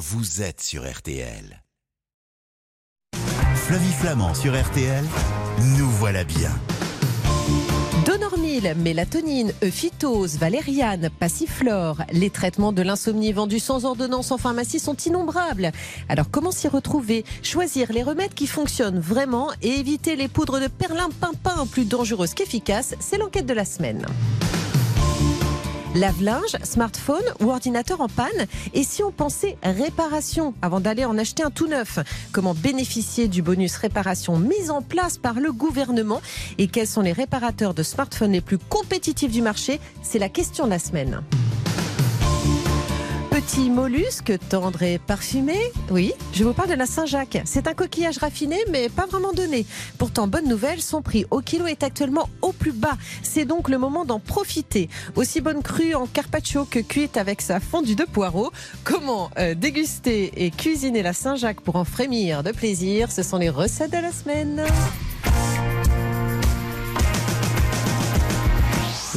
vous êtes sur RTL. Flavie Flamand sur RTL, nous voilà bien. Donormil, mélatonine, euphytose, valériane, passiflore. Les traitements de l'insomnie vendus sans ordonnance en pharmacie sont innombrables. Alors comment s'y retrouver? Choisir les remèdes qui fonctionnent vraiment et éviter les poudres de perlimpinpin plus dangereuses qu'efficaces, c'est l'enquête de la semaine. Lave-linge, smartphone ou ordinateur en panne Et si on pensait réparation avant d'aller en acheter un tout neuf Comment bénéficier du bonus réparation mis en place par le gouvernement Et quels sont les réparateurs de smartphones les plus compétitifs du marché C'est la question de la semaine. Petit mollusque tendre et parfumé Oui, je vous parle de la Saint-Jacques. C'est un coquillage raffiné, mais pas vraiment donné. Pourtant, bonne nouvelle, son prix au kilo est actuellement au plus bas. C'est donc le moment d'en profiter. Aussi bonne crue en carpaccio que cuite avec sa fondue de poireaux. Comment euh, déguster et cuisiner la Saint-Jacques pour en frémir de plaisir? Ce sont les recettes de la semaine.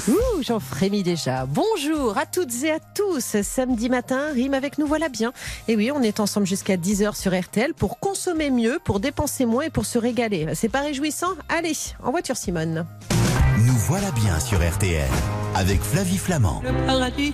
Ouh, j'en frémis déjà. Bonjour à toutes et à tous. Samedi matin, rime avec nous voilà bien. Et oui, on est ensemble jusqu'à 10h sur RTL pour consommer mieux, pour dépenser moins et pour se régaler. C'est pas réjouissant? Allez, en voiture Simone. Nous voilà bien sur RTL avec Flavie Flamand. Le paradis,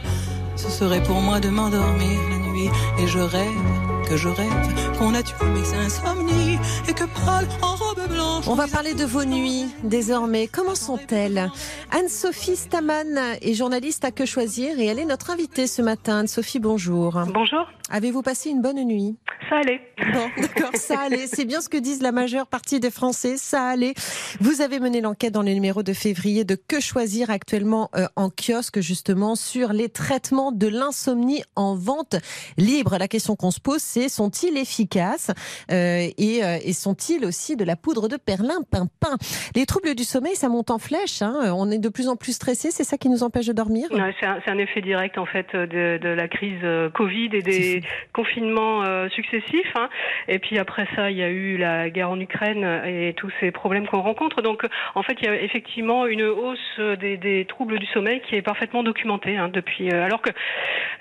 ce serait pour moi de m'endormir la nuit et je rêve que je rêve qu'on a tué mes insomnies et que Paul en robe blanche. On va parler de vos nuits désormais. Comment sont-elles? Anne-Sophie Staman est journaliste à Que Choisir et elle est notre invitée ce matin. Anne-Sophie, bonjour. Bonjour. Avez-vous passé une bonne nuit? Ça allait. Bon, d'accord, ça allait. C'est bien ce que disent la majeure partie des Français. Ça allait. Vous avez mené l'enquête dans le numéro de février de Que Choisir actuellement euh, en kiosque justement sur les traitements de l'insomnie en vente libre. La question qu'on se pose, c'est sont-ils efficaces euh, et, euh, et sont-ils aussi de la poudre de perlimpinpin Les troubles du sommeil, ça monte en flèche. Hein. On est de plus en plus stressé. C'est ça qui nous empêche de dormir? Ouais, c'est un, effet direct en fait de, de la crise Covid et des confinements euh, successifs. hein. Et puis après ça, il y a eu la guerre en Ukraine et tous ces problèmes qu'on rencontre. Donc en fait, il y a effectivement une hausse des, des troubles du sommeil qui est parfaitement documentée hein, depuis. euh, alors que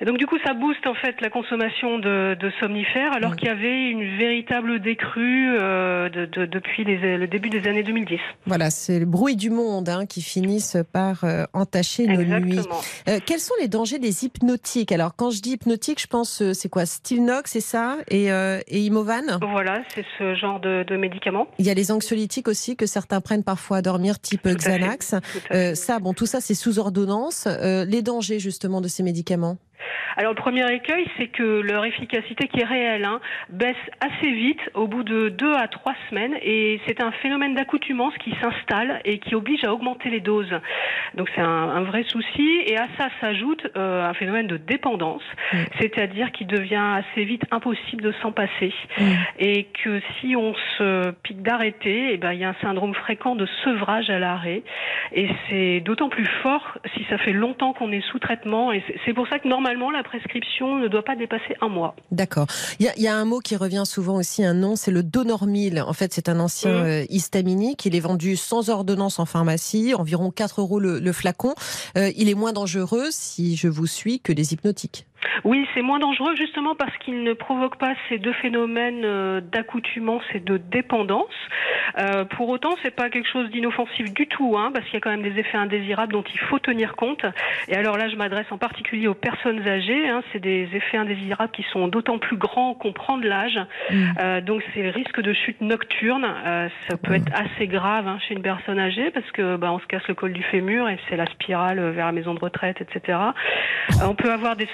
donc du coup, ça booste en fait la consommation de, de somnifères, alors qu'il y avait une véritable décrue euh, de, de- depuis les- le début des années 2010. Voilà, c'est le bruit du monde hein, qui finissent par entacher nos nuits. Quels sont les dangers des hypnotiques? Alors, quand je dis hypnotique, je pense, euh, c'est quoi Stilnox, c'est ça Et, euh, et Imovan? Voilà, c'est ce genre de, de médicaments. Il y a les anxiolytiques aussi que certains prennent parfois à dormir, type Tout. Xanax. Fait. Euh, ça, bon, tout ça, c'est sous ordonnance. Euh, les dangers, justement, de ces médicaments? Alors le premier écueil, c'est que leur efficacité qui est réelle hein, baisse assez vite au bout de deux à trois semaines et c'est un phénomène d'accoutumance qui s'installe et qui oblige à augmenter les doses. Donc c'est un, un vrai souci et à ça s'ajoute euh, un phénomène de dépendance, Mm. c'est-à-dire qu'il devient assez vite impossible de s'en passer Mm. et que si on se pique d'arrêter, eh ben il y a un syndrome fréquent de sevrage à l'arrêt et c'est d'autant plus fort si ça fait longtemps qu'on est sous traitement et c'est pour ça que normalement la prescription ne doit pas dépasser un mois. D'accord. Il y, a- il y a un mot qui revient souvent aussi, un nom, c'est le Donormil. En fait, c'est un ancien Mhm. euh, histaminique. Il est vendu sans ordonnance en pharmacie, environ 4 euros le, le flacon. Euh, il est moins dangereux, si je vous suis, que les hypnotiques. Oui, c'est moins dangereux justement parce qu'il ne provoque pas ces deux phénomènes euh, d'accoutumance et de dépendance. Euh, pour autant, c'est pas quelque chose d'inoffensif du tout, hein, parce qu'il y a quand même des effets indésirables dont il faut tenir compte. Et alors là, je m'adresse en particulier aux personnes âgées. Hein, c'est des effets indésirables qui sont d'autant plus grands qu'on prend de l'âge. Mm. Euh, donc c'est le risque de chute nocturne. Euh, ça peut être assez grave hein, chez une personne âgée parce que bah, on se casse le col du fémur et c'est la spirale vers la maison de retraite, etc. On peut avoir des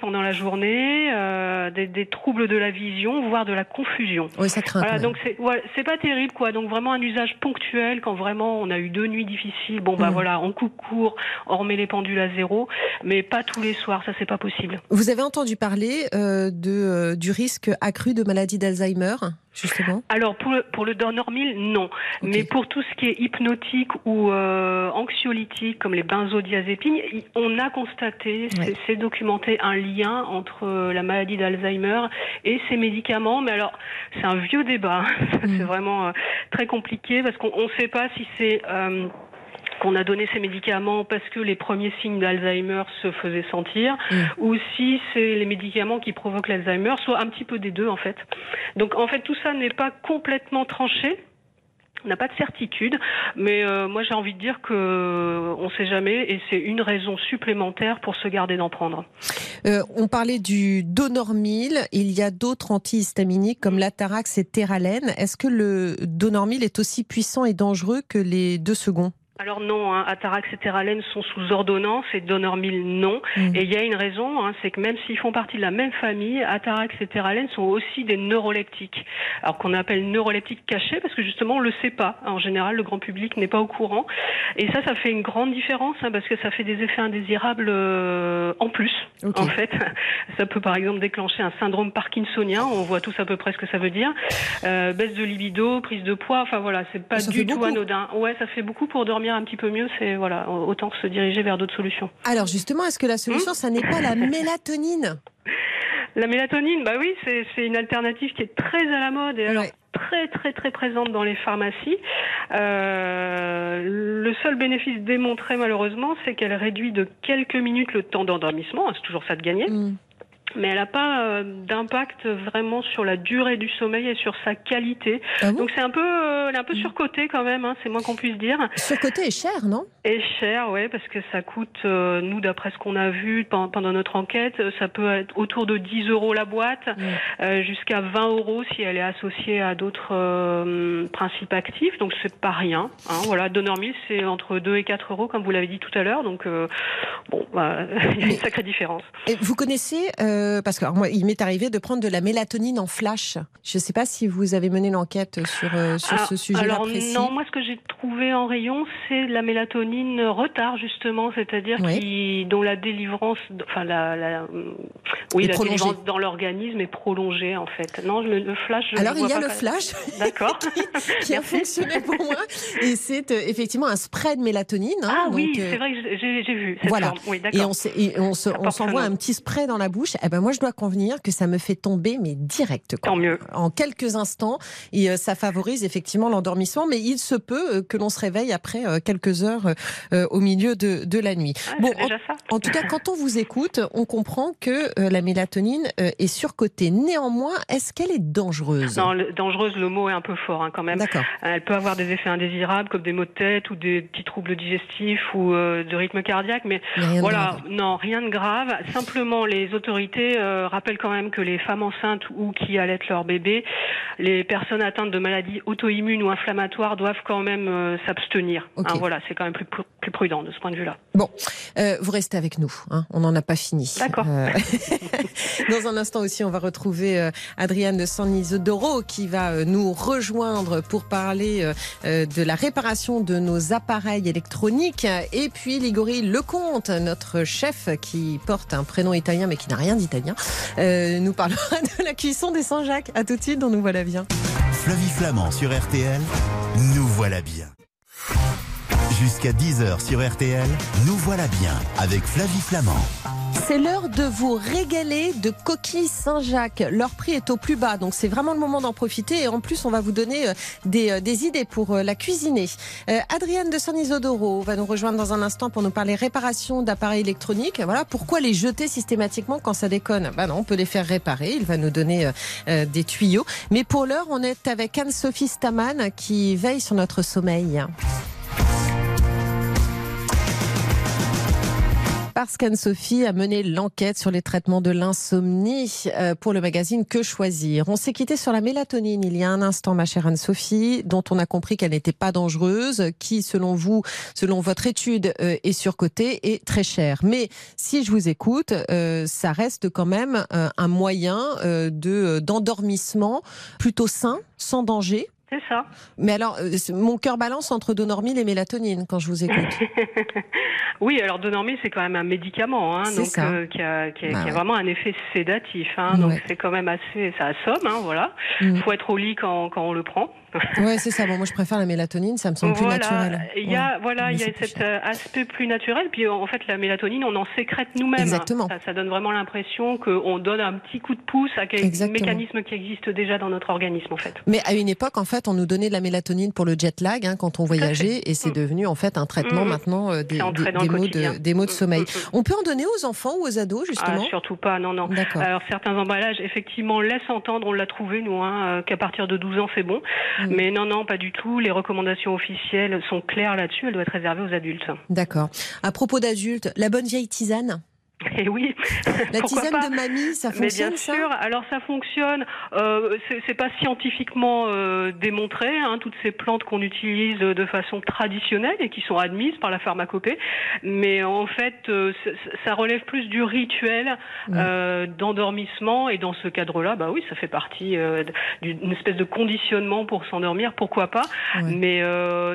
pendant la journée, euh, des, des troubles de la vision, voire de la confusion. Oui, ça craint. Voilà, donc c'est ouais, c'est pas terrible quoi. Donc vraiment un usage ponctuel quand vraiment on a eu deux nuits difficiles. Bon bah Mm. voilà, on coupe court, on remet les pendules à zéro, mais pas tous les soirs, ça c'est pas possible. Vous avez entendu parler euh, de, euh, du risque accru de maladie d'Alzheimer, justement Alors pour le, pour le Donormil, non. Mais pour tout ce qui est hypnotique ou euh, anxiolytique, comme les benzodiazépines, on a constaté, c'est- Ouais. c'est documenté, un lien entre euh, la maladie d'Alzheimer et ces médicaments. Mais alors, c'est un vieux débat. Mm. c'est vraiment euh, très compliqué parce qu'on ne sait pas si c'est... euh, qu'on a donné ces médicaments parce que les premiers signes d'Alzheimer se faisaient sentir, Mm. ou si c'est les médicaments qui provoquent l'Alzheimer, soit un petit peu des deux en fait. Donc en fait tout ça n'est pas complètement tranché. On n'a pas de certitude, mais euh, moi j'ai envie de dire que euh, on sait jamais et c'est une raison supplémentaire pour se garder d'en prendre. Euh, on parlait du Donormil. Il y a d'autres antihistaminiques comme l'Atarax et Terralène. Est-ce que le Donormil est aussi puissant et dangereux que les deux seconds? Alors non, hein, Atarax et Terralène sont sous ordonnance et Donormil non. Mm. Et il y a une raison, hein, c'est que même s'ils font partie de la même famille, Atarax et Terralène sont aussi des neuroleptiques. Alors qu'on appelle neuroleptiques cachés parce que justement on le sait pas. En général, le grand public n'est pas au courant. Et ça, ça fait une grande différence hein, parce que ça fait des effets indésirables euh, en plus. En fait, ça peut par exemple déclencher un syndrome parkinsonien. On voit tous à peu près ce que ça veut dire. Euh, baisse de libido, prise de poids. Enfin voilà, c'est pas Ça du tout beaucoup. anodin. Ouais, ça fait beaucoup pour dormir un petit peu mieux. C'est voilà, autant se diriger vers d'autres solutions. Alors justement, est-ce que la solution, ça n'est pas la mélatonine? La mélatonine, bah oui, c'est une alternative qui est très à la mode et alors Ouais. très très très présente dans les pharmacies. Euh, le seul bénéfice démontré malheureusement, c'est qu'elle réduit de quelques minutes le temps d'endormissement. C'est toujours ça de gagner. Mm. Mais elle n'a pas euh, d'impact vraiment sur la durée du sommeil et sur sa qualité. Ah Donc c'est un peu, euh, elle est un peu Mm. surcotée quand même, hein, c'est moins qu'on puisse dire. Ce côté est cher, non? Et cher, ouais, parce que ça coûte, euh, nous, d'après ce qu'on a vu pen- pendant notre enquête, euh, ça peut être autour de 10 euros la boîte, Mm. jusqu'à 20 euros si elle est associée à d'autres principes actifs. Donc c'est pas rien. Hein, voilà, Donormil, c'est entre 2 et 4 euros, comme vous l'avez dit tout à l'heure. Donc bon, bah, il y a une sacrée différence. Et Vous connaissez, euh, parce que alors, moi, il m'est arrivé de prendre de la mélatonine en flash. Je ne sais pas si vous avez mené l'enquête sur, euh, sur Alors- ce sujet-là précis. non, moi ce que j'ai trouvé en rayon, c'est la mélatonine retard justement, c'est-à-dire qui dont la délivrance, enfin la, la oui Est la délivrance dans l'organisme est prolongée en fait. Non, le, le flash. je Alors il y a le flash D'accord. qui a fonctionné pour moi et c'est euh, effectivement un spray de mélatonine. hein, Ah oui, donc, euh, c'est vrai que j'ai vu. Cette voilà. Oui, Et on, se- s'envoie un petit spray dans la bouche. Eh ben moi, je dois convenir que ça me fait tomber, mais direct. Quoi. Tant mieux. En quelques instants, et euh, ça favorise effectivement l'endormissement, mais il se peut euh, que l'on se réveille après euh, quelques heures au milieu de, de la nuit. Ah, bon, déjà ça. En tout cas, quand on vous écoute, on comprend que la mélatonine est surcotée. Néanmoins, est-ce qu'elle est dangereuse? Non, le- dangereuse, le mot est un peu fort hein, quand même. D'accord. Elle peut avoir des effets indésirables comme des maux de tête ou des petits troubles digestifs ou euh, de rythme cardiaque, mais Mais rien de Voilà, non, rien de grave. Simplement, les autorités euh, rappellent quand même que les femmes enceintes ou qui allaitent leur bébé, les personnes atteintes de maladies auto-immunes ou inflammatoires doivent quand même euh, s'abstenir. Hein, voilà, c'est quand même plus, pr- plus prudent de ce point de vue-là. Bon, euh, vous restez avec nous. hein, on n'en a pas fini. D'accord. Dans un instant aussi, on va retrouver Adriane de San Isidoro qui va nous rejoindre pour parler de la réparation de nos appareils électroniques. Et puis Ligori Lecomte, notre chef qui porte un prénom italien mais qui n'a rien d'italien, euh, nous parlera de la cuisson des Saint-Jacques. À tout de suite, on nous voilà bien. Flavie Flamand sur RTL, nous voilà bien. Jusqu'à 10h sur RTL, nous voilà bien avec Flavie Flamand. C'est l'heure de vous régaler de coquilles Saint-Jacques. Leur prix est au plus bas, donc c'est vraiment le moment d'en profiter. Et en plus, on va vous donner euh, des, euh, des idées pour euh, la cuisiner. Adrienne de San Isodoro va nous rejoindre dans un instant pour nous parler réparation d'appareils électroniques. Voilà, pourquoi les jeter systématiquement quand ça déconne Bah non, on peut les faire réparer. Il va nous donner des tuyaux. Mais pour l'heure, on est avec Anne-Sophie Staman qui veille sur notre sommeil. Parce qu'Anne-Sophie a mené l'enquête sur les traitements de l'insomnie euh, pour le magazine Que choisir. On s'est quitté sur la mélatonine il y a un instant, ma chère Anne-Sophie, dont on a compris qu'elle n'était pas dangereuse, qui, selon vous, selon votre étude, euh, est surcotée et très chère. Mais si je vous écoute, euh, ça reste quand même un moyen de d'endormissement plutôt sain, sans danger. C'est ça. Mais alors, euh, mon cœur balance entre Donormil et mélatonine quand je vous écoute. oui, alors Donormil, c'est quand même un médicament, hein, donc ça. euh, qui a, qui a- Bah qui a ouais. vraiment un effet sédatif. Hein, Donc Ouais. c'est quand même assez, ça assomme, hein, voilà. Mm. faut être au lit quand, quand on le prend. Ouais, c'est ça. Bon, moi, je préfère la mélatonine, ça me semble voilà. plus naturel. Il y a, Ouais. voilà, il y a cet cher. euh, aspect plus naturel. Puis en fait, la mélatonine, on en sécrète nous-mêmes. Exactement. Ça, ça donne vraiment l'impression qu'on donne un petit coup de pouce à quel Exactement. mécanisme qui existe déjà dans notre organisme, en fait. Mais à une époque, en fait, on nous donnait de la mélatonine pour le jet lag hein, quand on voyageait, et c'est Mm. devenu en fait un traitement Mm. maintenant euh, des, maux de, des maux de Mm, sommeil. mm, mm. On peut en donner aux enfants ou aux ados Ah, justement? surtout pas, non, non. D'accord. Alors certains emballages, effectivement, laissent entendre, on l'a trouvé, nous, hein, euh, qu'à partir de 12 ans, c'est bon. Mm. Mais non, non, pas du tout. Les recommandations officielles sont claires là-dessus. Elles doivent être réservées aux adultes. D'accord. À propos d'adultes, la bonne vieille tisane? Et oui, La tisane de mamie, ça Mais fonctionne bien ça? sûr, alors ça fonctionne. Euh, c'est pas scientifiquement euh, démontré. Hein, toutes ces plantes qu'on utilise de façon traditionnelle et qui sont admises par la pharmacopée, mais en fait, euh, ça relève plus du rituel d'endormissement. Et dans ce cadre-là, bah oui, ça fait partie d'une espèce de conditionnement pour s'endormir. Pourquoi pas Ouais. Mais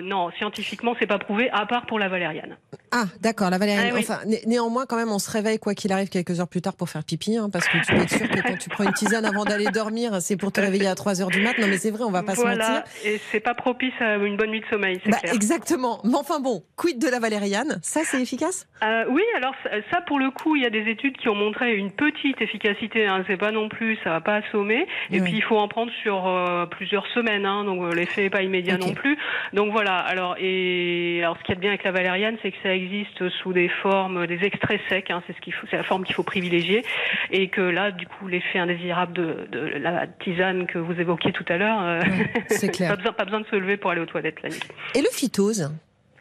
non, scientifiquement, c'est pas prouvé, à part pour la valériane. Ah, d'accord, la valériane. Ah oui. Enfin, né- néanmoins, quand même, on se réveille quoi qu'il arrive quelques heures plus tard pour faire pipi, hein, parce que tu peux être sûr que quand tu prends une tisane avant d'aller dormir, c'est pour te réveiller à 3 heures du mat. Non, mais c'est vrai, on va pas se mentir. voilà, et c'est pas propice à une bonne nuit de sommeil, c'est Bah, clair. exactement. Mais enfin bon, quid de la valériane? Ça, c'est efficace? Euh, oui, alors ça, pour le coup, il y a des études qui ont montré une petite efficacité. Hein, c'est pas non plus, ça va pas assommer. Et puis il faut en prendre sur euh, plusieurs semaines, hein, donc euh, l'effet est pas immédiat non plus. Donc voilà. Alors et alors ce qui est bien avec la valériane, c'est que ça existe sous des formes, des extraits secs. Hein, c'est ce qu'il faut, c'est la forme qu'il faut privilégier. Et que là, du coup, l'effet indésirable de, de la tisane que vous évoquiez tout à l'heure, euh, Ouais, C'est clair. pas besoin, pas besoin de se lever pour aller aux toilettes la nuit. Et le phytose?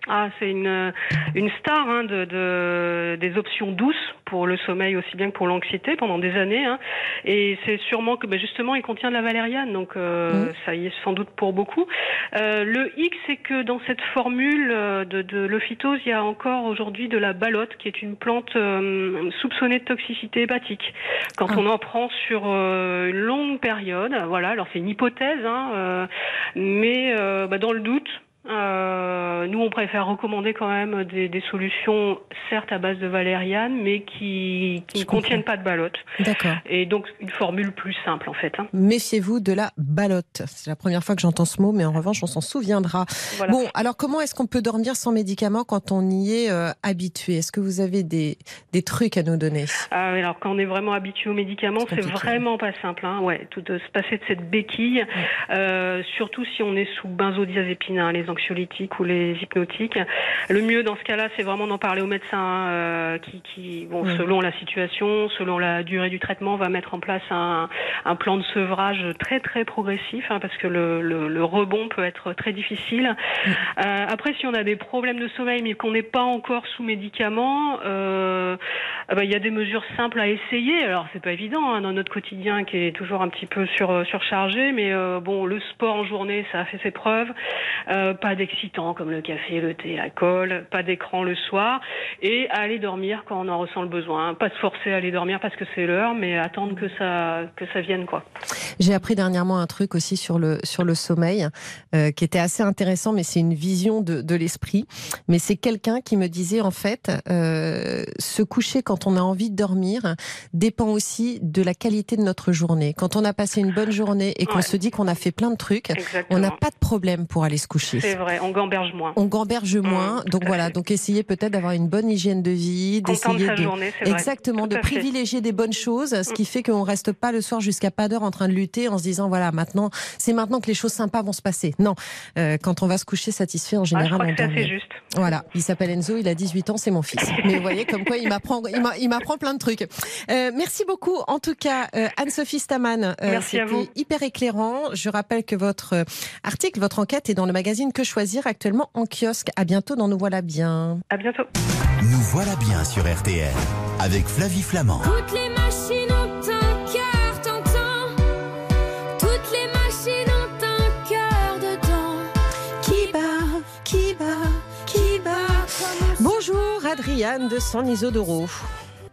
Ah, c'est une, une star hein, de, de- des options douces pour le sommeil aussi bien que pour l'anxiété pendant des années. hein. Et c'est sûrement que ben, justement il contient de la valériane, donc euh, Mhm. ça y est sans doute pour beaucoup. Euh, le hic, c'est que dans cette formule euh, de, de l'ophytose, il y a encore aujourd'hui de la balotte, qui est une plante euh, soupçonnée de toxicité hépatique. Quand Ah. on en prend sur euh, une longue période, voilà. Alors c'est une hypothèse, hein, euh, mais euh, bah, dans le doute. Euh, nous, on préfère recommander quand même des, des solutions, certes à base de valériane, mais qui, ne contiennent pas de balotte. D'accord. Et donc, une formule plus simple, en fait. hein. Méfiez-vous de la balotte. C'est la première fois que j'entends ce mot, mais en revanche, on s'en souviendra. Voilà. Bon, alors comment est-ce qu'on peut dormir sans médicaments quand on y est euh, habitué? Est-ce que vous avez des, des trucs à nous donner? Oui, alors quand on est vraiment habitué aux médicaments, C'est vraiment pas simple. Hein. Ouais, tout de se passer de cette béquille, euh, surtout si on est sous benzodiazépine, hein, les anxiolytiques ou les hypnotiques. Le mieux dans ce cas-là, c'est vraiment d'en parler au médecin hein, euh, qui, qui bon, selon la situation, selon la durée du traitement, va mettre en place un, un plan de sevrage très très progressif, hein, parce que le, le, le rebond peut être très difficile. Euh, après, si on a des problèmes de sommeil, mais qu'on n'est pas encore sous médicaments, euh, ah bah, il y a des mesures simples à essayer. Alors, c'est pas évident hein, dans notre quotidien qui est toujours un petit peu sur, surchargé, mais euh, bon, le sport en journée, ça a fait ses preuves. Euh, pas d'excitants comme le café, le thé, l'alcool, pas d'écran le soir, et aller dormir quand on en ressent le besoin. Pas de forcer à aller dormir parce que c'est l'heure, mais attendre que ça que ça vienne quoi. J'ai appris dernièrement un truc aussi sur le, sur le sommeil euh, qui était assez intéressant, mais c'est une vision de, de l'esprit. Mais c'est quelqu'un qui me disait en fait, euh, se coucher quand on a envie de dormir dépend aussi de la qualité de notre journée. Quand on a passé une bonne journée et qu'on Ouais. se dit qu'on a fait plein de trucs, on n'a pas de problème pour aller se coucher. C'est vrai, on gamberge moins. On gamberge moins, tout donc voilà. fait. Donc essayez peut-être d'avoir une bonne hygiène de vie, de d'essayer sa de journée, exactement de fait. privilégier des bonnes choses, ce qui fait qu'on reste pas le soir jusqu'à pas d'heure en train de lutter en se disant voilà maintenant c'est maintenant que les choses sympas vont se passer. Non, Euh, quand on va se coucher satisfait en Ah, je général crois on que c'est juste. Voilà, il s'appelle Enzo, il a 18 ans, c'est mon fils. Mais vous voyez, comme quoi il m'apprend, il m'a- il m'apprend plein de trucs. Euh, merci beaucoup, en tout cas, euh, Anne-Sophie Staman. Euh, Merci à c'était vous. hyper éclairant. Je rappelle que votre euh, article, votre enquête est dans le magazine Que choisir actuellement en kiosque. À bientôt dans Nous voilà bien. À bientôt. Nous voilà bien sur RTL avec Flavie Flamand. Toutes les machines ont un cœur, t'entends Toutes les machines ont un cœur dedans Qui bat, qui bat, qui bat Bonjour, Adriane de San Isodoro.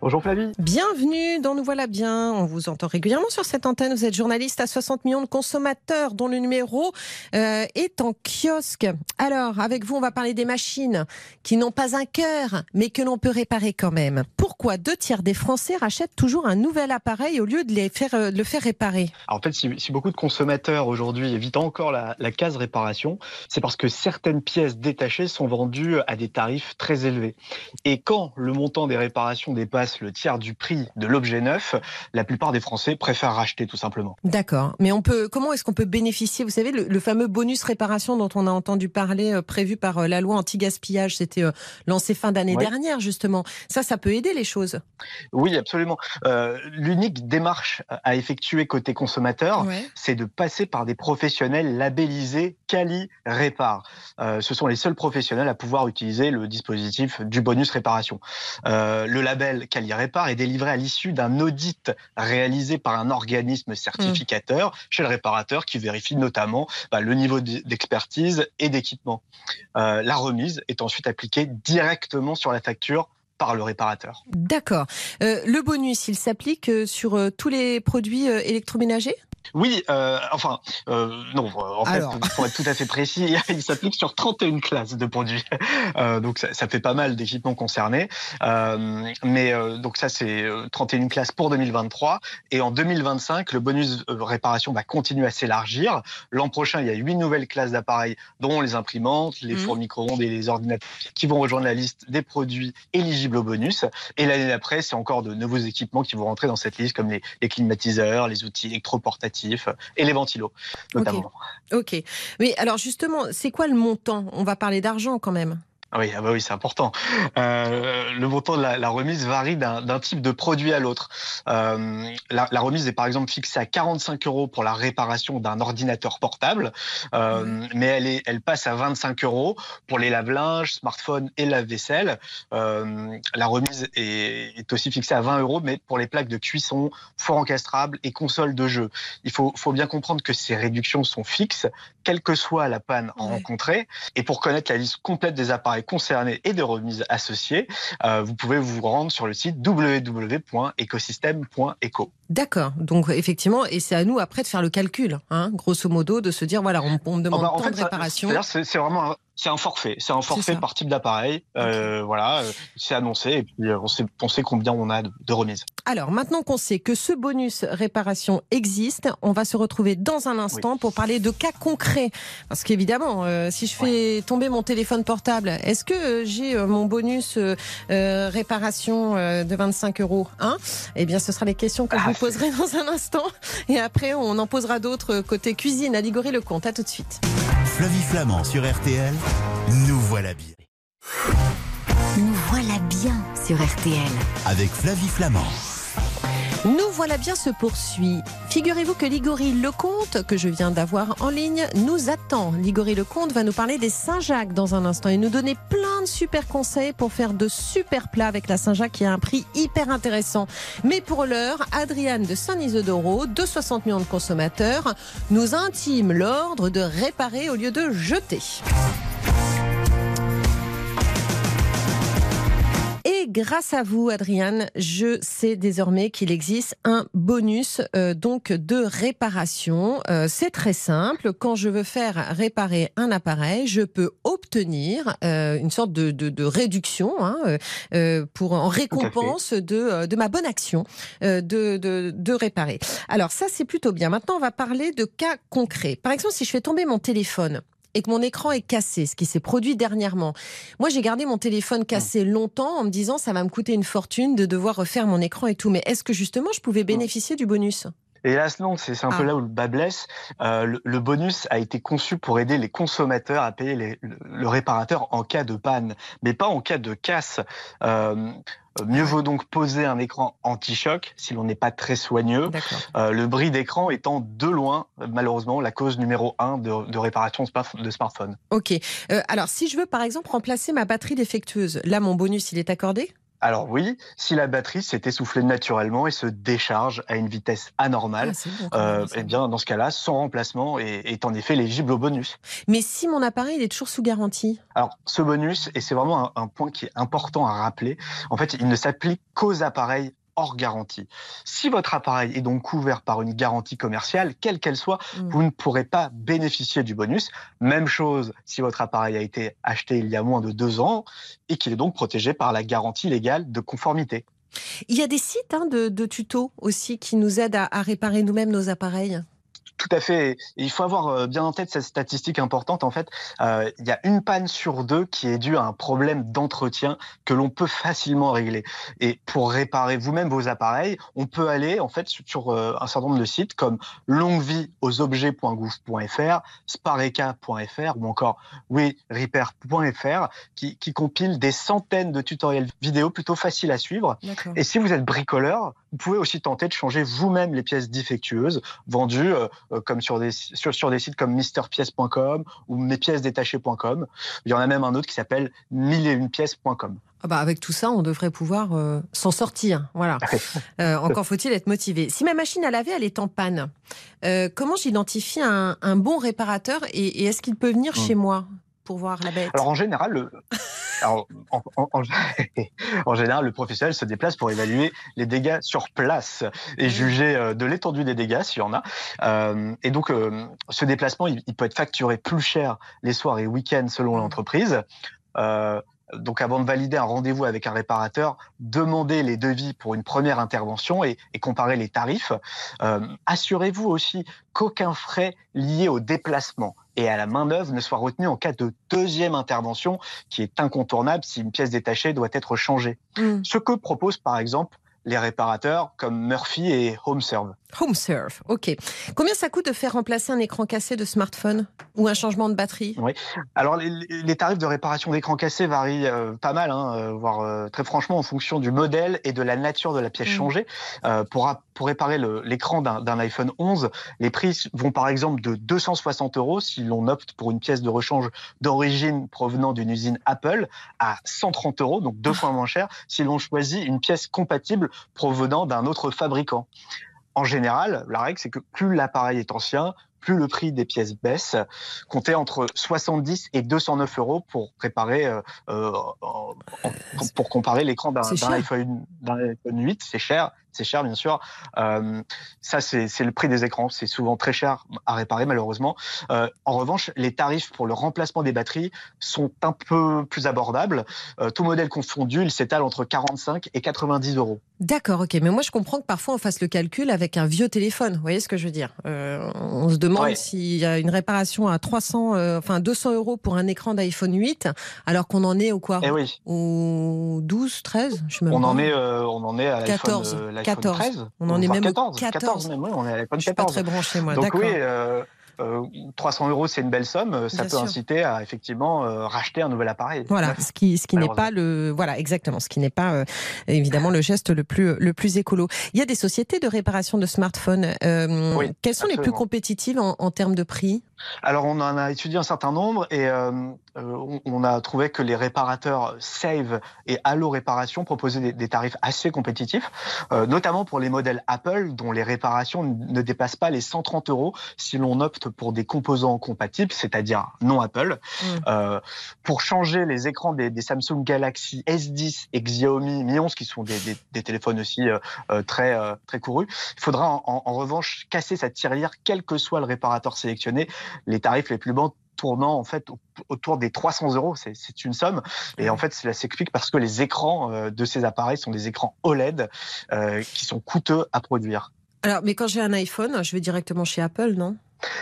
Bonjour Flavie. Bienvenue dans Nous voilà bien. On vous entend régulièrement sur cette antenne. Vous êtes journaliste à 60 millions de consommateurs dont le numéro euh, est en kiosque. Alors, avec vous, on va parler des machines qui n'ont pas un cœur, mais que l'on peut réparer quand même. Pourquoi deux tiers des Français rachètent toujours un nouvel appareil au lieu de, les faire, euh, de le faire réparer? Alors, en fait, si, si beaucoup de consommateurs aujourd'hui évitent encore la, la case réparation, c'est parce que certaines pièces détachées sont vendues à des tarifs très élevés. Et quand le montant des réparations dépasse le tiers du prix de l'objet neuf, la plupart des Français préfèrent racheter tout simplement. D'accord. Mais on peut, comment est-ce qu'on peut bénéficier? Vous savez, le, le fameux bonus réparation dont on a entendu parler, euh, prévu par euh, la loi anti-gaspillage, c'était euh, lancé fin d'année Ouais. dernière, justement. Ça, ça peut aider les choses. Oui, absolument. Euh, L'unique démarche à effectuer côté consommateur, Ouais. c'est de passer par des professionnels labellisés Cali Répar. Euh, ce sont les seuls professionnels à pouvoir utiliser le dispositif du bonus réparation. Euh, le label Cali Répar est délivré à l'issue d'un audit réalisé par un organisme certificateur chez le réparateur qui vérifie notamment bah, le niveau d'expertise et d'équipement. Euh, la remise est ensuite appliquée directement sur la facture par le réparateur. D'accord. Euh, le bonus, il s'applique euh, sur euh, tous les produits électroménagers? Oui, euh, enfin, euh, non, euh, en fait, Alors. pour être tout à fait précis, il s'applique sur 31 classes de produits. Euh, donc, ça, ça fait pas mal d'équipements concernés. Euh, mais euh, donc, ça, c'est euh, 31 classes pour 2023. Et en 2025, le bonus réparation va continuer à s'élargir. L'an prochain, il y a huit nouvelles classes d'appareils, dont les imprimantes, les Mhm. fours micro-ondes et les ordinateurs, qui vont rejoindre la liste des produits éligibles au bonus. Et l'année d'après, c'est encore de nouveaux équipements qui vont rentrer dans cette liste, comme les, les climatiseurs, les outils électroportatifs et les ventilos, notamment. Ok. Mais alors justement, c'est quoi le montant? On va parler d'argent quand même. Ah Oui, ah bah oui, c'est important. Euh, le montant de la, la remise varie d'un type de produit à l'autre. Euh, la, la remise est par exemple fixée à 45 euros pour la réparation d'un ordinateur portable, euh, mais elle, est, elle passe à 25 euros pour les lave-linges, smartphones et lave-vaisselle. Euh, la remise est, est aussi fixée à 20 euros, mais pour les plaques de cuisson, four encastrable et consoles de jeu. Il faut, faut bien comprendre que ces réductions sont fixes, quelle que soit la panne Ouais. rencontrée. Et pour connaître la liste complète des appareils concernés et des remises associées, euh, vous pouvez vous rendre sur le site www.ecosystème.eco. D'accord. Donc effectivement, et c'est à nous après de faire le calcul, hein, grosso modo, de se dire voilà, on, on me demande Enfin, en tant fait, de réparation. c'est vraiment un, c'est un forfait. C'est un forfait par type d'appareil. Euh, Voilà, euh, c'est annoncé et puis euh, on sait, on sait combien on a de, de remises. Alors maintenant qu'on sait que ce bonus réparation existe, on va se retrouver dans un instant pour parler de cas concrets. Parce qu'évidemment, euh, si je fais tomber mon téléphone portable, est-ce que j'ai mon bonus réparation de 25 euros hein? Eh bien, ce sera les questions que je Ah, vous poserai dans un instant. Et après, on en posera d'autres côté cuisine. Aligory le compte. À tout de suite. Flavie Flamand sur RTL, nous voilà bien. Nous voilà bien sur RTL. Avec Flavie Flamand. Nous voilà bien se poursuit. Figurez-vous que Ligory Lecomte, que je viens d'avoir en ligne, nous attend. Ligory Lecomte va nous parler des Saint-Jacques dans un instant et nous donner plein super conseils pour faire de super plats avec la Saint-Jacques qui a un prix hyper intéressant. Mais pour l'heure, Adriane de Saint-Isidoro, de 60 millions de consommateurs, nous intime l'ordre de réparer au lieu de jeter. Grâce à vous, Adriane, je sais désormais qu'il existe un bonus euh, donc de réparation. Euh, c'est très simple. Quand je veux faire réparer un appareil, je peux obtenir euh, une sorte de, de, de réduction hein, euh, euh, pour en récompense de, euh, de ma bonne action euh, de, de, de réparer. Alors ça, c'est plutôt bien. Maintenant, on va parler de cas concrets. Par exemple, si je fais tomber mon téléphone et que mon écran est cassé, ce qui s'est produit dernièrement. Moi, j'ai gardé mon téléphone cassé longtemps en me disant ça va me coûter une fortune de devoir refaire mon écran et tout. Mais est-ce que justement je pouvais bénéficier du bonus? Hélas, non, c'est un Ah. peu là où le bas blesse. Euh, le, le bonus a été conçu pour aider les consommateurs à payer les- le, le réparateur en cas de panne, mais pas en cas de casse. Euh, mieux vaut donc poser un écran anti-choc si l'on n'est pas très soigneux. Euh, le bris d'écran étant de loin, malheureusement, la cause numéro un de, de réparation de smart- de smartphone. Ok. Euh, alors, si je veux par exemple remplacer ma batterie défectueuse, là, mon bonus, il est accordé? Alors oui, si la batterie s'est essoufflée naturellement et se décharge à une vitesse anormale, Ah, euh, eh bien, dans ce cas-là, son remplacement est, est en effet éligible au bonus. Mais si mon appareil il est toujours sous garantie? Alors, ce bonus, et c'est vraiment un, un point qui est important à rappeler, en fait, il ne s'applique qu'aux appareils hors garantie. Si votre appareil est donc couvert par une garantie commerciale, quelle qu'elle soit, Mm. vous ne pourrez pas bénéficier du bonus. Même chose si votre appareil a été acheté il y a moins de deux ans et qu'il est donc protégé par la garantie légale de conformité. Il y a des sites hein, de, de tutos aussi qui nous aident à, à réparer nous-mêmes nos appareils. Tout à fait. Et il faut avoir euh, bien en tête cette statistique importante. En fait, euh, il y a une panne sur deux qui est due à un problème d'entretien que l'on peut facilement régler. Et pour réparer vous-même vos appareils, on peut aller en fait sur euh, un certain nombre de sites comme longuevieauxobjets.gouv.fr, spareka.fr ou encore werepair.fr qui, qui compilent des centaines de tutoriels vidéo plutôt faciles à suivre. Et si vous êtes bricoleur, vous pouvez aussi tenter de changer vous-même les pièces défectueuses vendues euh, euh, comme sur des, sur, sur des sites comme misterpièces.com ou mespiècesdétachées.com. Il y en a même un autre qui s'appelle mille et une pièces.com. Ah bah avec tout ça, on devrait pouvoir euh, s'en sortir. Voilà. Euh, encore faut-il être motivé. Si ma machine à laver, elle est en panne, euh, comment j'identifie un, un bon réparateur et, et est-ce qu'il peut venir Hmm. chez moi? Pour voir la bête Alors en général, le, alors, en, en- en- en général, le professionnel se déplace pour évaluer les dégâts sur place et juger euh, de l'étendue des dégâts s'il y en a. Euh, et donc, euh, ce déplacement, il, il peut être facturé plus cher les soirs et week-ends selon l'entreprise. Euh, donc, avant de valider un rendez-vous avec un réparateur, demandez les devis pour une première intervention et, et comparez les tarifs. Assurez-vous aussi qu'aucun frais lié au déplacement et à la main-d'œuvre ne soit retenu en cas de deuxième intervention qui est incontournable si une pièce détachée doit être changée. Hmm. Ce que proposent par exemple les réparateurs comme Murphy et HomeServe. HomeServe, ok. Combien ça coûte de faire remplacer un écran cassé de smartphone ou un changement de batterie? Alors les, les tarifs de réparation d'écran cassé varient euh, pas mal, hein, euh, voire euh, très franchement en fonction du modèle et de la nature de la pièce Mhm. changée. Euh, pour, pour réparer l'écran d'un iPhone 11, les prix vont par exemple de 260 euros si l'on opte pour une pièce de rechange d'origine provenant d'une usine Apple à 130 euros, donc deux fois moins cher, si l'on choisit une pièce compatible provenant d'un autre fabricant. En général, la règle, c'est que plus l'appareil est ancien, plus le prix des pièces baisse. Comptez entre 70 et 209 euros pour préparer, euh, euh, pour comparer l'écran d'un iPhone, d'un iPhone 8. C'est cher, c'est cher bien sûr. Euh, ça, c'est le prix des écrans. C'est souvent très cher à réparer malheureusement. Euh, en revanche, les tarifs pour le remplacement des batteries sont un peu plus abordables. Euh, tout modèle confondu, il s'étale entre 45 et 90 euros. D'accord, ok. Mais moi, je comprends que parfois on fasse le calcul avec un vieux téléphone. Vous voyez ce que je veux dire? On se demande Ouais. s'il y a une réparation à 300, euh, enfin 200 euros pour un écran d'iPhone 8, alors qu'on en est au quoi? Eh oui, Au 12, 13 Je on en est, on en est à l'iPhone 14, euh, l'iPhone 14. 13. On en est même au 14, 14. même, oui, on est à l'iPhone Je suis pas 14. très branché moi. Donc D'accord. oui, euh, euh, 300 euros, c'est une belle somme. Ça Bien peut sûr. inciter à effectivement euh, racheter un nouvel appareil. Voilà, ce qui, ce qui n'est pas le, voilà, exactement, ce qui n'est pas euh, évidemment le geste le plus, le plus écolo. Il y a des sociétés de réparation de smartphones. Euh, Oui, quelles sont les plus compétitives en, en termes de prix? Alors on en a étudié un certain nombre et euh, euh, on- on a trouvé que les réparateurs Save et Allo Réparation proposaient des, des tarifs assez compétitifs, euh, notamment pour les modèles Apple dont les réparations ne dépassent pas les 130 euros si l'on opte pour des composants compatibles, c'est-à-dire non Apple. Mm. Euh, pour changer les écrans des, des Samsung Galaxy S10 et Xiaomi Mi 11, qui sont des, téléphones aussi euh, euh, très euh, très courus, il faudra en, en- en revanche casser sa tirelire, quel que soit le réparateur sélectionné. Les tarifs les plus bas tournant en fait au- autour des 300 euros, c'est une somme. Et en fait, cela s'explique parce que les écrans euh, de ces appareils sont des écrans OLED euh, qui sont coûteux à produire. Alors, mais quand j'ai un iPhone, je vais directement chez Apple, non?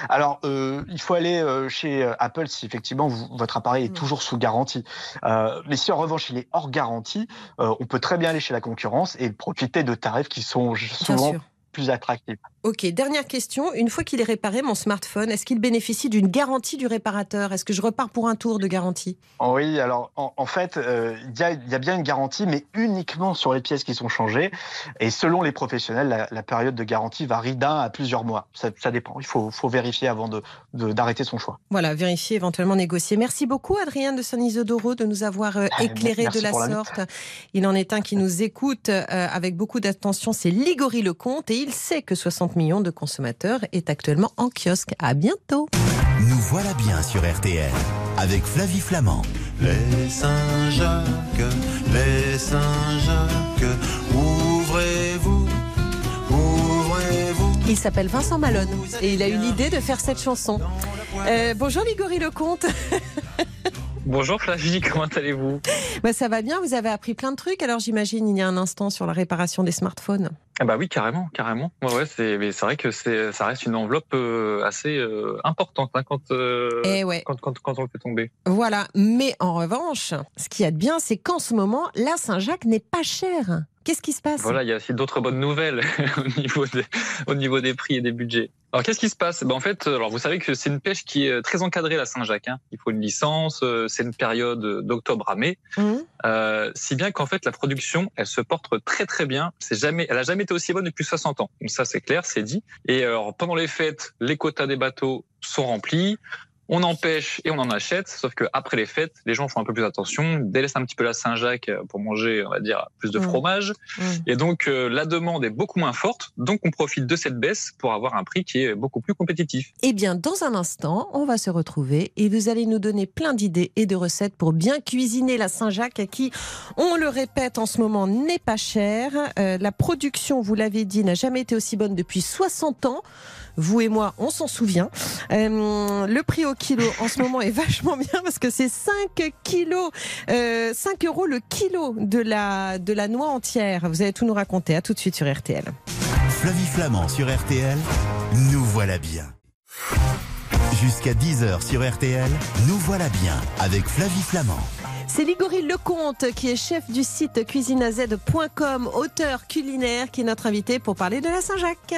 Alors, euh, il faut aller euh, chez Apple si effectivement vous- votre appareil est Mm. toujours sous garantie. Euh, mais si en revanche il est hors garantie, on peut très bien aller chez la concurrence et profiter de tarifs qui sont souvent plus attractifs. Ok, dernière question. Une fois qu'il est réparé, mon smartphone, est-ce qu'il bénéficie d'une garantie du réparateur? Est-ce que je repars pour un tour de garantie? Oui, alors en, en fait, euh, il y, a, il y a bien une garantie, mais uniquement sur les pièces qui sont changées. Et selon les professionnels, la, la période de garantie varie d'un à plusieurs mois. Ça, ça dépend. Il faut, faut vérifier avant de- de- d'arrêter son choix. Voilà, vérifier, éventuellement négocier. Merci beaucoup, Adrien de San Isodoro, de nous avoir euh, Ah, éclairé merci de la sorte. Il en est un qui nous écoute euh, avec beaucoup d'attention, c'est Ligori Lecomte, et il sait que 60 millions de consommateurs est actuellement en kiosque. À bientôt. Nous voilà bien sur RTL avec Flavie Flamand. Les Saint-Jacques, les Saint-Jacques, ouvrez-vous, ouvrez-vous. Il s'appelle Vincent Malone et il a eu l'idée de faire cette chanson. Euh, bonjour Ligori Lecomte. Bonjour Flavie, comment allez-vous? Bah, ça va bien, vous avez appris plein de trucs, alors j'imagine il y a un instant sur la réparation des smartphones. Ah bah oui, carrément, carrément. Ouais, ouais, c'est, mais c'est vrai que c'est, ça reste une enveloppe euh, assez euh, importante hein, quand, euh, Eh ouais. quand, quand, quand on le fait tomber. Voilà, mais en revanche, ce qu'il y a de bien, c'est qu'en ce moment, la Saint-Jacques n'est pas chère. Qu'est-ce qui se passe? Voilà, il y a aussi d'autres bonnes nouvelles au niveau des, au niveau des prix et des budgets. Alors qu'est-ce qui se passe? Ben, En fait, alors vous savez que c'est une pêche qui est très encadrée la Saint-Jacques. Hein. Il faut une licence, euh, c'est une période d'octobre à mai. Hum Euh, si bien qu'en fait la production, elle se porte très très bien. C'est jamais, elle a jamais été aussi bonne depuis 60 ans. Donc ça c'est clair, c'est dit. Et alors pendant les fêtes, les quotas des bateaux sont remplis. On en pêche et on en achète, sauf que après les fêtes, les gens font un peu plus attention, délaissent un petit peu la Saint-Jacques pour manger, on va dire, plus de Mm. fromage. Mm. Et donc euh, la demande est beaucoup moins forte, donc on profite de cette baisse pour avoir un prix qui est beaucoup plus compétitif. Eh bien, dans un instant, on va se retrouver et vous allez nous donner plein d'idées et de recettes pour bien cuisiner la Saint-Jacques, qui, on le répète en ce moment, n'est pas chère. Euh, la production, vous l'avez dit, n'a jamais été aussi bonne depuis 60 ans. Vous et moi, on s'en souvient. Euh, le prix au kilo en ce moment est vachement bien parce que c'est 5 kilos, euh, 5 euros le kilo de la, de la noix entière. Vous allez tout nous raconter. À tout de suite sur RTL. Flavie Flamand sur RTL, nous voilà bien. Jusqu'à 10h sur RTL, nous voilà bien avec Flavie Flamand. C'est Ligori Lecomte qui est chef du site cuisineaz.com, auteur culinaire, qui est notre invité pour parler de la Saint-Jacques.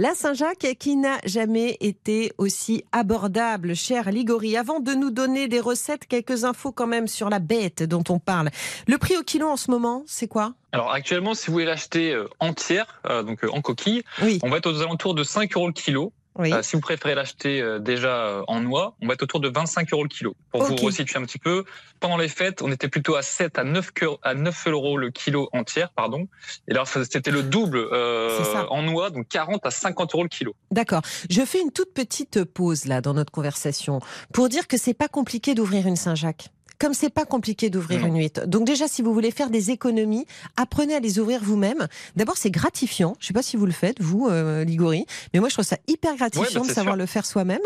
La Saint-Jacques qui n'a jamais été aussi abordable, cher Ligori. Avant de nous donner des recettes, quelques infos quand même sur la bête dont on parle. Le prix au kilo en ce moment, c'est quoi? Alors actuellement, si vous voulez l'acheter euh, entière, euh, donc euh, en coquille, Oui, on va être aux alentours de 5 euros le kilo. Oui. Euh, si vous préférez l'acheter euh, déjà euh, en noix, on va être autour de 25 euros le kilo. Pour Ok. vous resituer un petit peu, pendant les fêtes, on était plutôt à 7 à 9, que- à 9 euros le kilo entière, pardon. Et là, c'était le double euh, en noix, donc 40 à 50 euros le kilo. D'accord. Je fais une toute petite pause là dans notre conversation pour dire que c'est pas compliqué d'ouvrir une Saint-Jacques. Comme c'est pas compliqué d'ouvrir une huître. Donc déjà, si vous voulez faire des économies, apprenez à les ouvrir vous-même. D'abord, c'est gratifiant. Je sais pas si vous le faites, vous, euh, Ligori, mais moi, je trouve ça hyper gratifiant Ouais, bah, de c'est savoir sûr. le faire soi-même.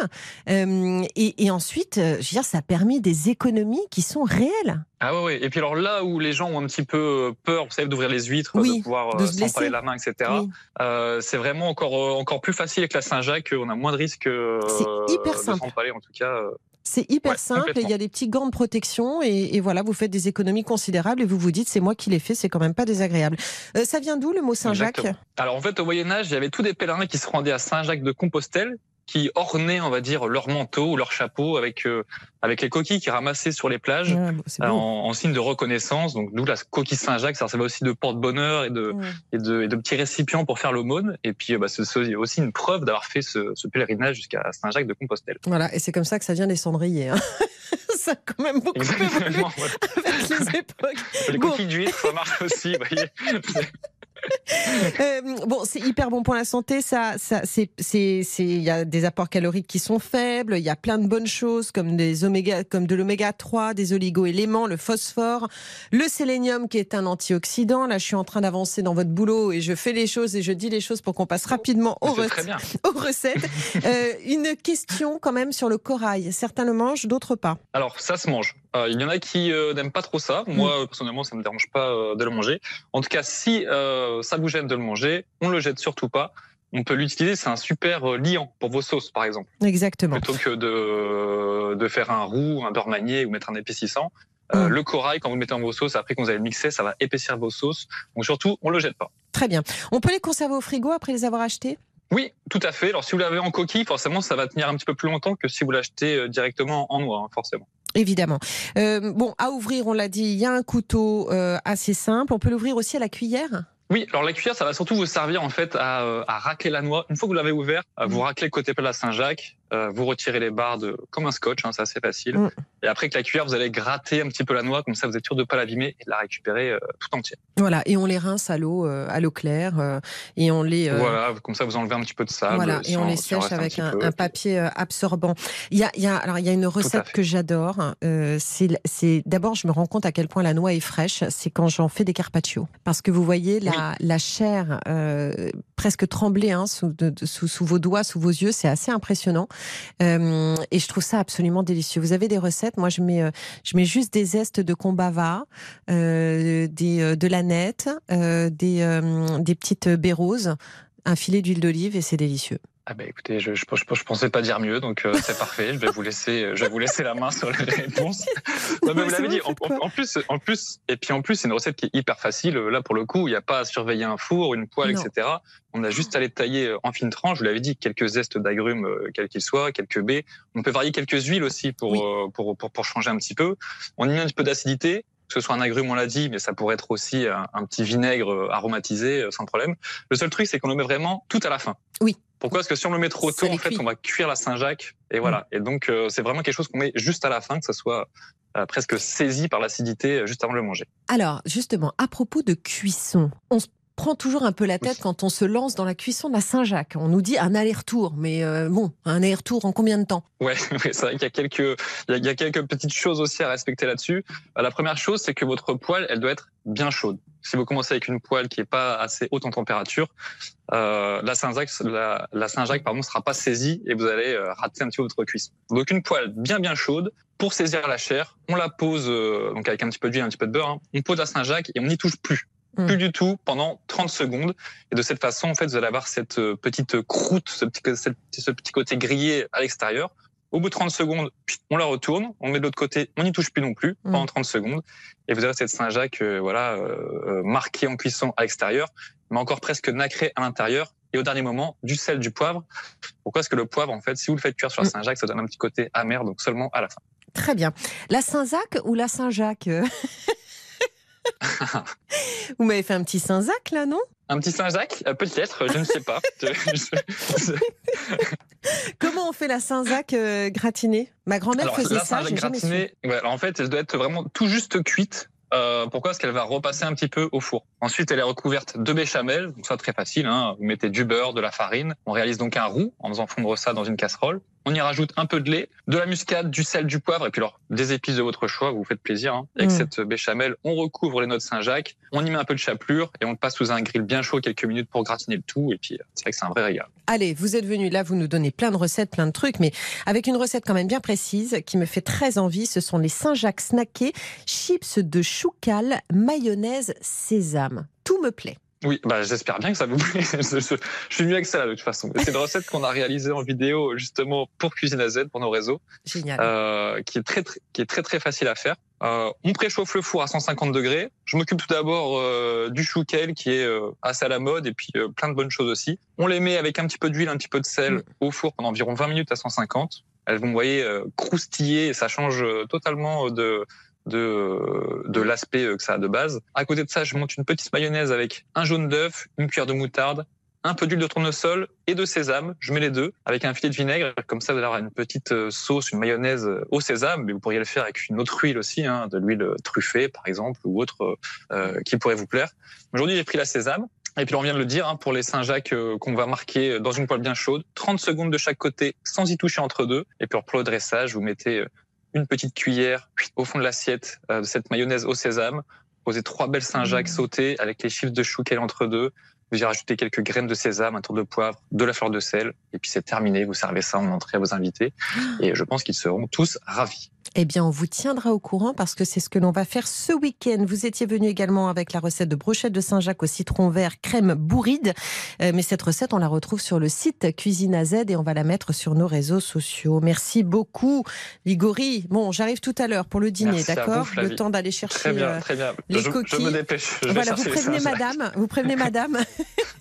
Euh, et, et ensuite, euh, je veux dire, ça a permis des économies qui sont réelles. Ah ouais, ouais. Et puis alors là où les gens ont un petit peu euh, peur, vous savez, d'ouvrir les huîtres, Oui, de pouvoir de euh, se blesser. s'empaler la main, etc. Oui. Euh, c'est vraiment encore encore plus facile avec la Saint-Jacques. On a moins de risques C'est hyper de simple. en tout cas. C'est hyper Ouais, simple et il y a des petits gants de protection et, et voilà, vous faites des économies considérables et vous vous dites c'est moi qui l'ai fait, c'est quand même pas désagréable. Euh, ça vient d'où le mot Saint-Jacques? Alors en fait, au Moyen Âge, il y avait tous des pèlerins qui se rendaient à Saint-Jacques de Compostelle, qui ornaient, on va dire, leur manteau ou leur chapeau avec euh, avec les coquilles qu'ils ramassaient sur les plages. Ah, c'est euh. En, en signe de reconnaissance, donc d'où la coquille Saint-Jacques, ça servait aussi de porte-bonheur et de, et de, et de petits récipients pour faire l'aumône. Et puis, euh, bah, c'est aussi une preuve d'avoir fait ce, ce pèlerinage jusqu'à Saint-Jacques de Compostelle. Voilà, et c'est comme ça que ça vient des cendriers. hein. ça a quand même beaucoup évolué Exactement. ouais. avec les époques. Les Bon. coquilles d'huîtres, ça marche aussi. vous voyez. Euh, bon, c'est hyper bon pour la santé. Ça, ça, c'est, il y a des apports caloriques qui sont faibles. Il y a plein de bonnes choses comme des oméga, comme de l'oméga 3, des oligo-éléments, le phosphore, le sélénium qui est un antioxydant. Là, je suis en train d'avancer dans votre boulot et je fais les choses et je dis les choses pour qu'on passe rapidement rec- aux recettes. Euh, une question quand même sur le corail. Certains le mangent, d'autres pas. Alors, ça se mange. Euh, il y en a qui euh, n'aiment pas trop ça. Mm. Moi, euh, personnellement, ça me dérange pas euh, de le manger. En tout cas, si ça vous gêne de le manger, on le jette surtout pas. On peut l'utiliser, c'est un super liant pour vos sauces, par exemple. Exactement. Plutôt que de, de faire un roux, un beurre manié ou mettre un épaississant. Mm. Le corail, quand vous le mettez dans vos sauces, après qu'on vous allez le mixer, ça va épaissir vos sauces. Donc surtout, on le jette pas. Très bien. On peut les conserver au frigo après les avoir achetés? Oui, tout à fait. Alors si vous l'avez en coquille, forcément, ça va tenir un petit peu plus longtemps que si vous l'achetez directement en noix, hein, forcément. Évidemment. Euh, bon, à ouvrir, on l'a dit, il y a un couteau euh, assez simple. On peut l'ouvrir aussi à la cuillère? Oui, alors la cuillère, ça va surtout vous servir en fait à, euh, à racler la noix. Une fois que vous l'avez ouvert, vous raclez le côté plat de la Saint-Jacques. Euh, vous retirez les barres de, comme un scotch, hein, c'est assez facile. Mm. Et après avec la cuillère, vous allez gratter un petit peu la noix, comme ça vous êtes sûr de pas l'abîmer et de la récupérer euh, tout entière. Voilà, et on les rince à l'eau, euh, à l'eau claire, et on les. Voilà, comme ça vous enlevez un petit peu de sable. Voilà, et on les sèche avec un, papier absorbant. Il y a, il y a, alors il y a une recette que j'adore. c'est, d'abord, je me rends compte à quel point la noix est fraîche. C'est quand j'en fais des carpaccio, parce que vous voyez la, la chair presque trembler hein, sous, de- de- sous, sous vos doigts, sous vos yeux. C'est assez impressionnant, Euh, et je trouve ça absolument délicieux. Vous avez des recettes Moi, je mets, euh, je mets juste des zestes de combava, euh, des, de l'aneth, euh, des, des petites baies roses, un filet d'huile d'olive, et c'est délicieux. Ah bah écoutez, je, je, je, je pensais pas dire mieux, donc euh, c'est parfait. Je vais vous laisser, je vais vous laisser la main sur les réponses. Non, mais vous l'avez dit. En, plus, en plus, et puis en plus, c'est une recette qui est hyper facile. Là, pour le coup, il n'y a pas à surveiller un four, une poêle, Non. etc. On a juste à les tailler euh, en fines tranches. Je vous l'avais dit, quelques zestes d'agrumes, euh, quels qu'ils soient, quelques baies. On peut varier quelques huiles aussi pour, Oui. euh, pour, pour, pour changer un petit peu. On y met un petit peu d'acidité. Que ce soit un agrume, on l'a dit, mais ça pourrait être aussi un, un petit vinaigre euh, aromatisé, euh, sans problème. Le seul truc, c'est qu'on le met vraiment tout à la fin. Oui. Pourquoi? Parce que si on le met trop tôt, en fait, cuit. on va cuire la Saint-Jacques. Et voilà. Et donc, euh, c'est vraiment quelque chose qu'on met juste à la fin, que ça soit euh, presque saisi par l'acidité euh, juste avant de le manger. Alors, justement, à propos de cuisson, on se prend toujours un peu la tête quand on se lance dans la cuisson de la Saint-Jacques. On nous dit un aller-retour, mais euh, bon, un aller-retour en combien de temps? Ouais, ouais, c'est vrai qu'il y a quelques, il y a, il y a quelques petites choses aussi à respecter là-dessus. Euh, La première chose, c'est que votre poêle, elle doit être bien chaude. Si vous commencez avec une poêle qui est pas assez haute en température, euh, la Saint-Jacques, la, la Saint-Jacques, pardon, sera pas saisie et vous allez rater un petit peu votre cuisson. Donc une poêle bien bien chaude. Pour saisir la chair, on la pose euh, donc avec un petit peu d'huile, un petit peu de beurre. hein. On pose la Saint-Jacques et on n'y touche plus. Mm. Plus du tout pendant 30 secondes. Et de cette façon, en fait, vous allez avoir cette euh, petite croûte, ce petit, cette- ce petit côté grillé à l'extérieur. Au bout de 30 secondes, on la retourne, on met de l'autre côté, on n'y touche plus non plus pendant 30 secondes. Et vous avez cette Saint-Jacques, euh, voilà, euh, euh, marquée en cuisson à l'extérieur, mais encore presque nacrée à l'intérieur. Et au dernier moment, du sel, du poivre. Pourquoi Parce que le poivre, en fait, si vous le faites cuire sur la Mm. Saint-Jacques, ça donne un petit côté amer, donc seulement à la fin. Très bien. La Saint-Jacques ou la Saint-Jacques euh? Vous m'avez fait un petit Saint-Jacques là, non? Un petit Saint-Jacques, euh, peut-être, je ne sais pas. Comment on fait la Saint-Jacques euh, gratinée? Ma grand-mère faisait la ça, su. gratinée, ouais, alors en fait, elle doit être vraiment tout juste cuite. Euh, pourquoi? Parce qu'elle va repasser un petit peu au four. Ensuite, elle est recouverte de béchamel, donc ça très facile. Hein. Vous mettez du beurre, de la farine. On réalise donc un roux en faisant fondre ça dans une casserole. On y rajoute un peu de lait, de la muscade, du sel, du poivre, et puis alors des épices de votre choix. Vous vous faites plaisir. Hein. Avec Mm. cette béchamel, on recouvre les noix de Saint-Jacques, on y met un peu de chapelure et on le passe sous un grill bien chaud quelques minutes pour gratiner le tout. Et puis euh, c'est vrai que c'est un vrai régal. Allez, vous êtes venu là, vous nous donnez plein de recettes, plein de trucs, mais avec une recette quand même bien précise qui me fait très envie. Ce sont les Saint-Jacques snackés, chips de choucal, mayonnaise, sésame. Tout me plaît. Oui, bah, j'espère bien que ça vous plaît. je, je- je suis mieux avec ça là, de toute façon. C'est une recette qu'on a réalisée en vidéo justement pour Cuisine à Z pour nos réseaux, Génial. euh, qui est très, très qui est très très facile à faire. Euh, on préchauffe le four à 150 degrés. Je m'occupe tout d'abord euh, du chouquel qui est euh, assez à la mode et puis euh, plein de bonnes choses aussi. On les met avec un petit peu d'huile, un petit peu de sel Mm. au four pendant environ 20 minutes à 150. Elles vont, vous voyez, euh, croustiller et ça change totalement de de, de l'aspect euh, que ça a de base. À côté de ça, je monte une petite mayonnaise avec un jaune d'œuf, une cuillère de moutarde, un peu d'huile de tournesol et de sésame. Je mets les deux avec un filet de vinaigre. Comme ça, vous allez avoir une petite euh, sauce, une mayonnaise euh, au sésame. Mais vous pourriez le faire avec une autre huile aussi, hein, de l'huile truffée par exemple ou autre euh, qui pourrait vous plaire. Aujourd'hui, j'ai pris la sésame. Et puis on vient de le dire, hein, pour les Saint-Jacques euh, qu'on va marquer dans une poêle bien chaude, 30 secondes de chaque côté sans y toucher entre deux. Et puis pour le dressage, vous mettez euh, une petite cuillère au fond de l'assiette euh, de cette mayonnaise au sésame. Posez trois belles Saint-Jacques Mmh. sautées avec les chiffres de chou qu'elle entre deux. Vous y rajoutez quelques graines de sésame, un tour de poivre, de la fleur de sel. Et puis c'est terminé. Vous servez ça en entrée à vos invités. Et je pense qu'ils seront tous ravis. Eh bien, on vous tiendra au courant parce que c'est ce que l'on va faire ce week-end. Vous étiez venu également avec la recette de brochettes de Saint-Jacques au citron vert crème bourride. Euh, mais cette recette, on la retrouve sur le site Cuisine à Z et on va la mettre sur nos réseaux sociaux. Merci beaucoup, Ligori. Bon, j'arrive tout à l'heure pour le dîner, d'accord? Le temps d'aller chercher. Très bien, euh, très bien. les je, je coquilles. me dépêche. Je voilà, vous prévenez madame, vous prévenez madame.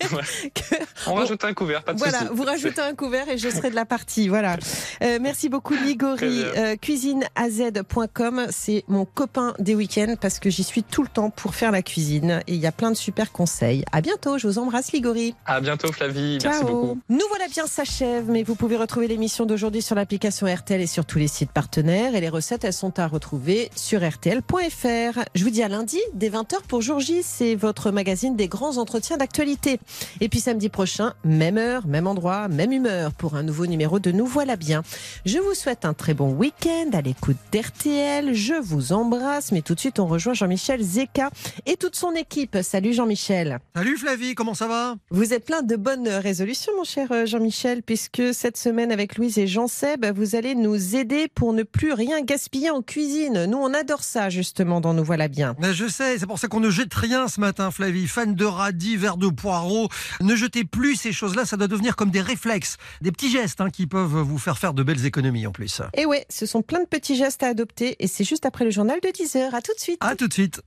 que- On rajoute un couvert, pas de voilà, vous rajoutez un couvert et je serai de la partie. Voilà. Euh, merci beaucoup, Ligori. Euh, cuisine à az.com. C'est mon copain des week-ends parce que j'y suis tout le temps pour faire la cuisine et il y a plein de super conseils. À bientôt, je vous embrasse Ligori. À bientôt Flavie, merci Ciao. beaucoup. Nous voilà bien s'achève, mais vous pouvez retrouver l'émission d'aujourd'hui sur l'application RTL et sur tous les sites partenaires. Et les recettes, elles sont à retrouver sur RTL.fr. Je vous dis à lundi, dès 20h pour Jour J. C'est votre magazine des grands entretiens d'actualité. Et puis samedi prochain, même heure, même endroit, même humeur pour un nouveau numéro de Nous voilà bien. Je vous souhaite un très bon week-end à l'écoute d'RTL. Je vous embrasse, mais tout de suite, on rejoint Jean-Michel Zeka et toute son équipe. Salut Jean-Michel. Salut Flavie, comment ça va? Vous êtes plein de bonnes résolutions, mon cher euh, Jean-Michel, puisque cette semaine avec Louise et Jean-Seb, vous allez nous aider pour ne plus rien gaspiller en cuisine. Nous, on adore ça, justement, dans Nous Voilà Bien. Ben, Je sais, c'est pour ça qu'on ne jette rien ce matin, Flavie. Fan de radis, verre de poireaux. Ne jetez plus ces choses-là, ça doit devenir comme des réflexes, des petits gestes hein, qui peuvent vous faire faire de belles économies en plus. Et ouais, ce sont plein de petits à adopter, et c'est juste après le journal de 10h. À tout de suite. À tout de suite.